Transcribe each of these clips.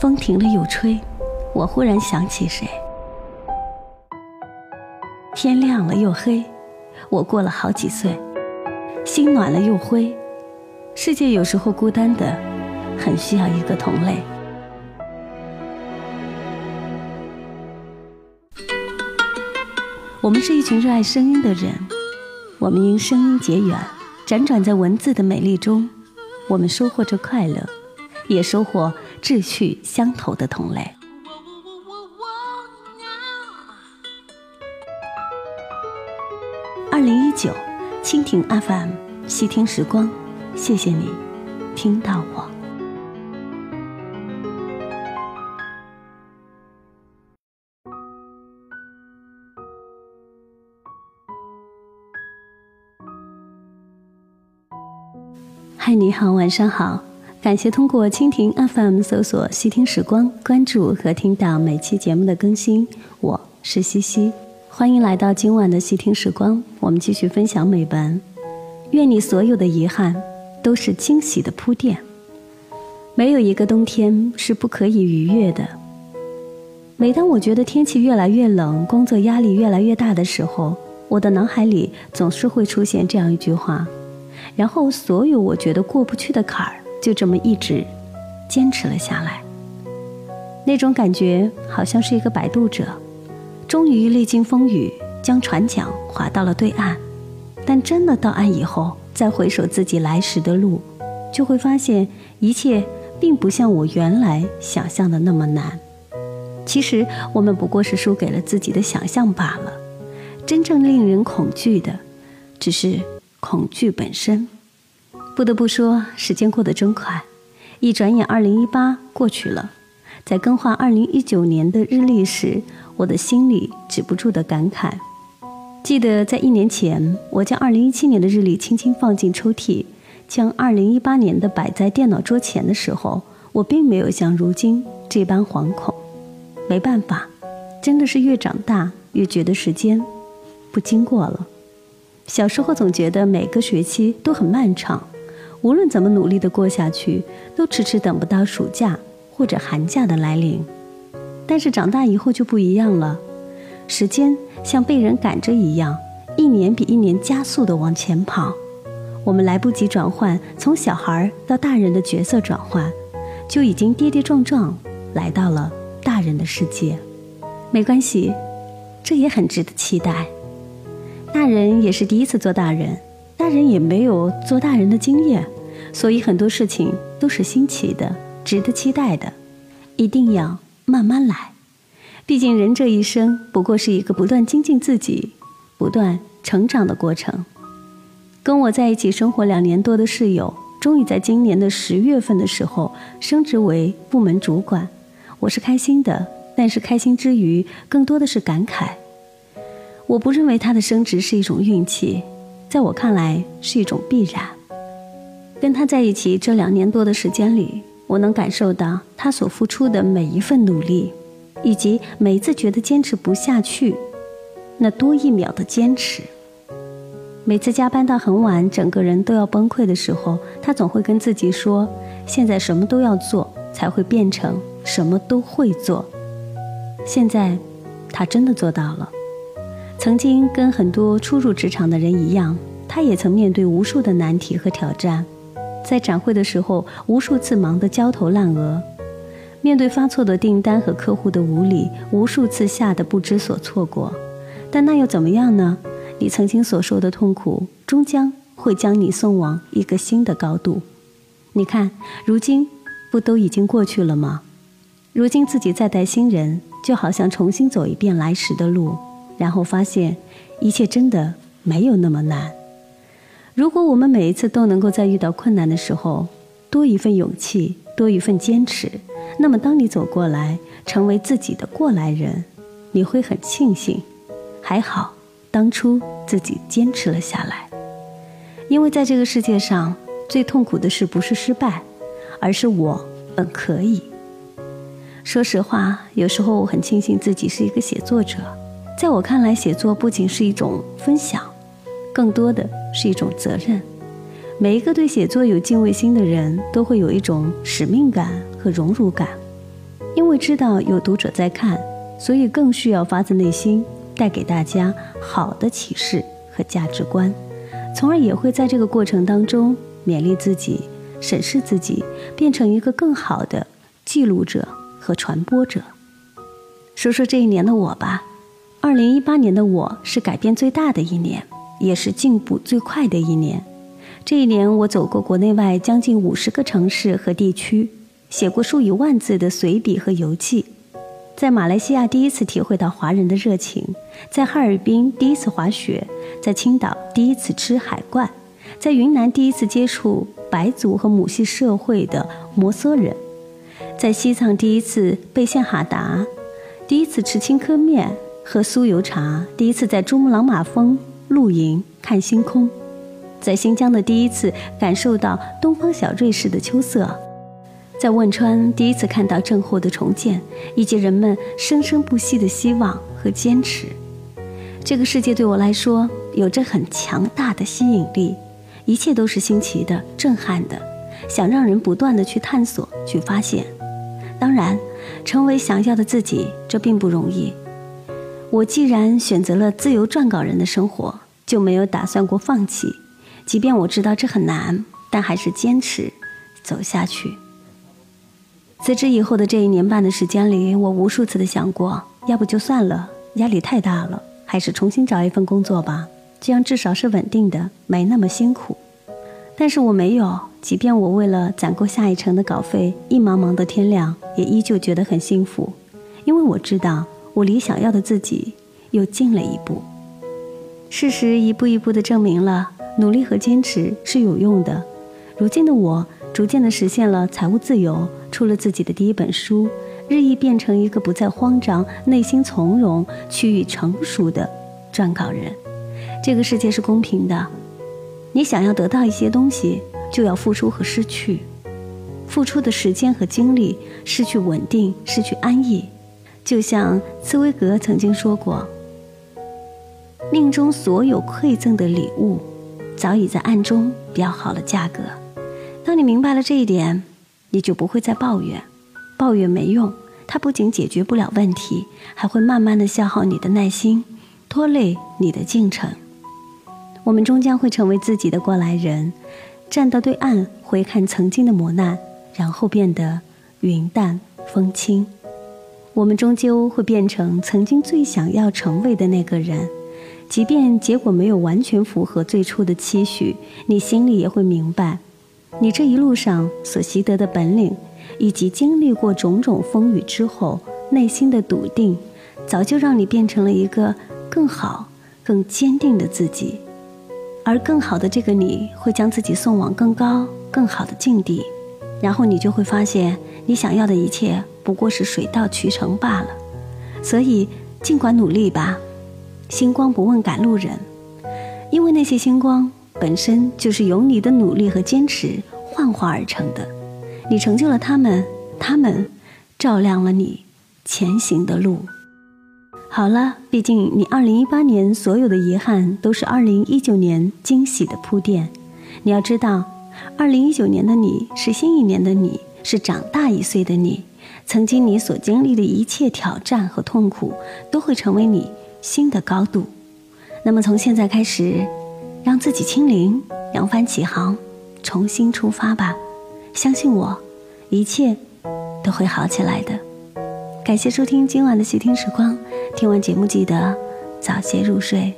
风停了又吹，我忽然想起谁。天亮了又黑，我过了好几岁。心暖了又灰，世界有时候孤单的，很需要一个同类。我们是一群热爱声音的人，我们因声音结缘，辗转在文字的美丽中，我们收获着快乐，也收获志趣相投的同类。二零一九，蜻蜓 FM，细听时光，谢谢你听到我。嗨，你好，晚上好，感谢通过蜻蜓 FM 搜索“细听时光”，关注和听到每期节目的更新。我是西西，欢迎来到今晚的细听时光，我们继续分享美文。愿你所有的遗憾都是惊喜的铺垫。没有一个冬天是不可以逾越的。每当我觉得天气越来越冷，工作压力越来越大的时候，我的脑海里总是会出现这样一句话。然后，所有我觉得过不去的坎儿，就这么一直坚持了下来。那种感觉好像是一个摆渡者，终于历经风雨，将船桨划到了对岸。但真的到岸以后，再回首自己来时的路，就会发现一切并不像我原来想象的那么难。其实，我们不过是输给了自己的想象罢了。真正令人恐惧的，只是。恐惧本身，不得不说，时间过得真快，一转眼，二零一八过去了。在更换二零一九年的日历时，我的心里止不住的感慨。记得在一年前，我将二零一七年的日历轻轻放进抽屉，将二零一八年的摆在电脑桌前的时候，我并没有像如今这般惶恐。没办法，真的是越长大越觉得时间不经过了。小时候总觉得每个学期都很漫长，无论怎么努力的过下去，都迟迟等不到暑假或者寒假的来临。但是长大以后就不一样了，时间像被人赶着一样，一年比一年加速的往前跑。我们来不及转换从小孩到大人的角色转换，就已经跌跌撞撞来到了大人的世界。没关系，这也很值得期待。大人也是第一次做大人，大人也没有做大人的经验，所以很多事情都是新奇的，值得期待的，一定要慢慢来。毕竟人这一生不过是一个不断精进自己、不断成长的过程。跟我在一起生活两年多的室友，终于在今年的十月份的时候升职为部门主管，我是开心的，但是开心之余，更多的是感慨。我不认为他的升职是一种运气，在我看来是一种必然。跟他在一起这两年多的时间里，我能感受到他所付出的每一份努力，以及每一次觉得坚持不下去，那多一秒的坚持。每次加班到很晚，整个人都要崩溃的时候，他总会跟自己说：“现在什么都要做，才会变成什么都会做。”现在，他真的做到了。曾经跟很多初入职场的人一样，他也曾面对无数的难题和挑战，在展会的时候，无数次忙得焦头烂额；面对发错的订单和客户的无理，无数次吓得不知所措过。但那又怎么样呢？你曾经所受的痛苦，终将会将你送往一个新的高度。你看，如今不都已经过去了吗？如今自己再带新人，就好像重新走一遍来时的路。然后发现，一切真的没有那么难。如果我们每一次都能够在遇到困难的时候多一份勇气，多一份坚持，那么当你走过来，成为自己的过来人，你会很庆幸，还好当初自己坚持了下来。因为在这个世界上，最痛苦的事不是失败，而是我本可以。说实话，有时候我很庆幸自己是一个写作者。在我看来，写作不仅是一种分享，更多的是一种责任。每一个对写作有敬畏心的人都会有一种使命感和荣辱感。因为知道有读者在看，所以更需要发自内心带给大家好的启示和价值观，从而也会在这个过程当中勉励自己、审视自己，变成一个更好的记录者和传播者。说说这一年的我吧，二零一八年的我是改变最大的一年，也是进步最快的一年。这一年，我走过国内外将近五十个城市和地区，写过数以万字的随笔和游记。在马来西亚第一次体会到华人的热情，在哈尔滨第一次滑雪，在青岛第一次吃海怪，在云南第一次接触白族和母系社会的摩梭人，在西藏第一次被线哈达，第一次吃青稞面喝酥油茶，第一次在珠穆朗玛峰露营看星空。在新疆的第一次感受到东方小瑞士的秋色，在汶川第一次看到震后的重建，以及人们生生不息的希望和坚持。这个世界对我来说有着很强大的吸引力，一切都是新奇的、震撼的，想让人不断的去探索、去发现。当然，成为想要的自己，这并不容易。我既然选择了自由撰稿人的生活，就没有打算过放弃。即便我知道这很难，但还是坚持走下去。辞职以后的这一年半的时间里，我无数次的想过，要不就算了，压力太大了，还是重新找一份工作吧，这样至少是稳定的，没那么辛苦。但是我没有，即便我为了攒够下一程的稿费，一忙忙到天亮，也依旧觉得很幸福，因为我知道我离想要的自己又近了一步。事实一步一步的证明了。努力和坚持是有用的。如今的我，逐渐的实现了财务自由，出了自己的第一本书，日益变成一个不再慌张、内心从容、趋于成熟的撰稿人。这个世界是公平的，你想要得到一些东西，就要付出和失去，付出的时间和精力，失去稳定，失去安逸。就像茨威格曾经说过：“命中所有馈赠的礼物。”早已在暗中标好了价格。当你明白了这一点，你就不会再抱怨。抱怨没用，它不仅解决不了问题，还会慢慢的消耗你的耐心，拖累你的进程。我们终将会成为自己的过来人，站到对岸回看曾经的磨难，然后变得云淡风轻。我们终究会变成曾经最想要成为的那个人。即便结果没有完全符合最初的期许，你心里也会明白，你这一路上所习得的本领，以及经历过种种风雨之后内心的笃定，早就让你变成了一个更好、更坚定的自己。而更好的这个你会将自己送往更高、更好的境地，然后你就会发现，你想要的一切不过是水到渠成罢了。所以，尽管努力吧。星光不问赶路人，因为那些星光本身就是由你的努力和坚持幻化而成的。你成就了他们，他们照亮了你前行的路。好了，毕竟你2018年所有的遗憾都是2019年惊喜的铺垫。你要知道，2019年的你是新一年的你，是长大一岁的你。曾经你所经历的一切挑战和痛苦，都会成为你。新的高度，那么从现在开始，让自己清零，扬帆起航，重新出发吧！相信我，一切都会好起来的。感谢收听今晚的细听时光，听完节目记得早些入睡，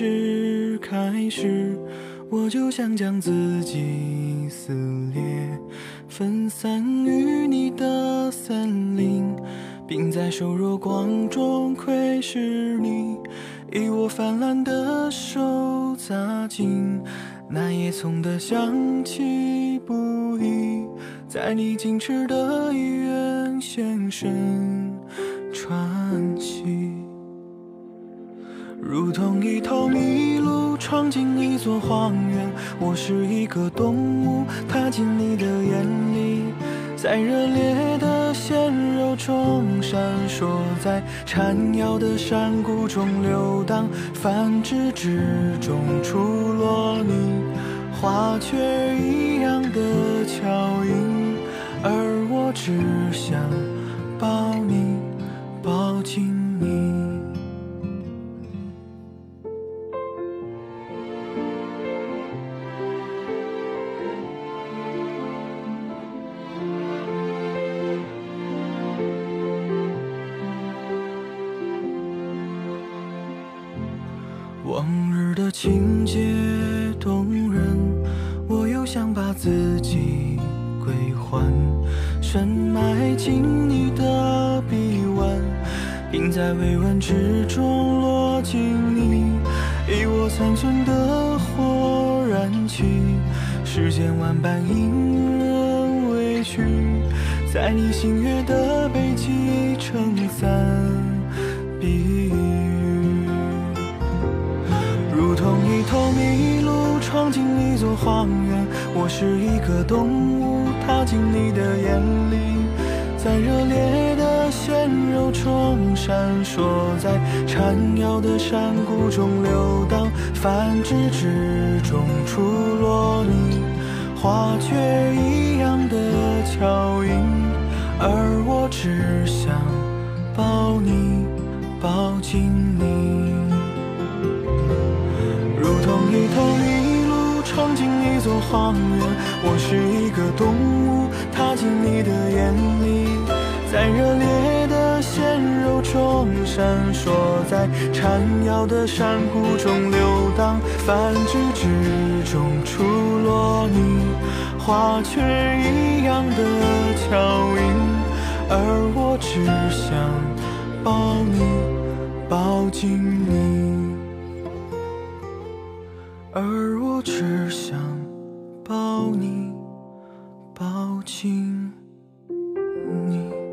是开始，我就想将自己撕裂，分散于你的森林，并在瘦弱光中窥视你，以我泛滥的手扎进那叶葱的香气不已，在你矜持的医院现身传奇。如同一头麋鹿闯进一座荒原。我是一个动物，踏进你的眼里，在热烈的鲜肉中闪烁，在缠绕的山谷中流荡，繁殖之中出落你花雀一样的巧音，的情节动人，我又想把自己归还，深埋进你的臂弯，并在微温之中落进你，以我残存的火燃起，世间万般因人委屈，在你星月的背脊荒原，我是一个动物，踏进你的眼里，在热烈的鲜肉中闪烁，在缠绕的山谷中流荡，繁殖之中出落你。花雀一样的巧音，而我只想抱你，抱紧荒原，我是一个动物，踏进你的眼里，在热烈的鲜肉中闪烁，在缠绕的山谷中流荡，繁殖之中出落你花雀一样的巧音，而我只想抱你，抱紧你。抱紧你。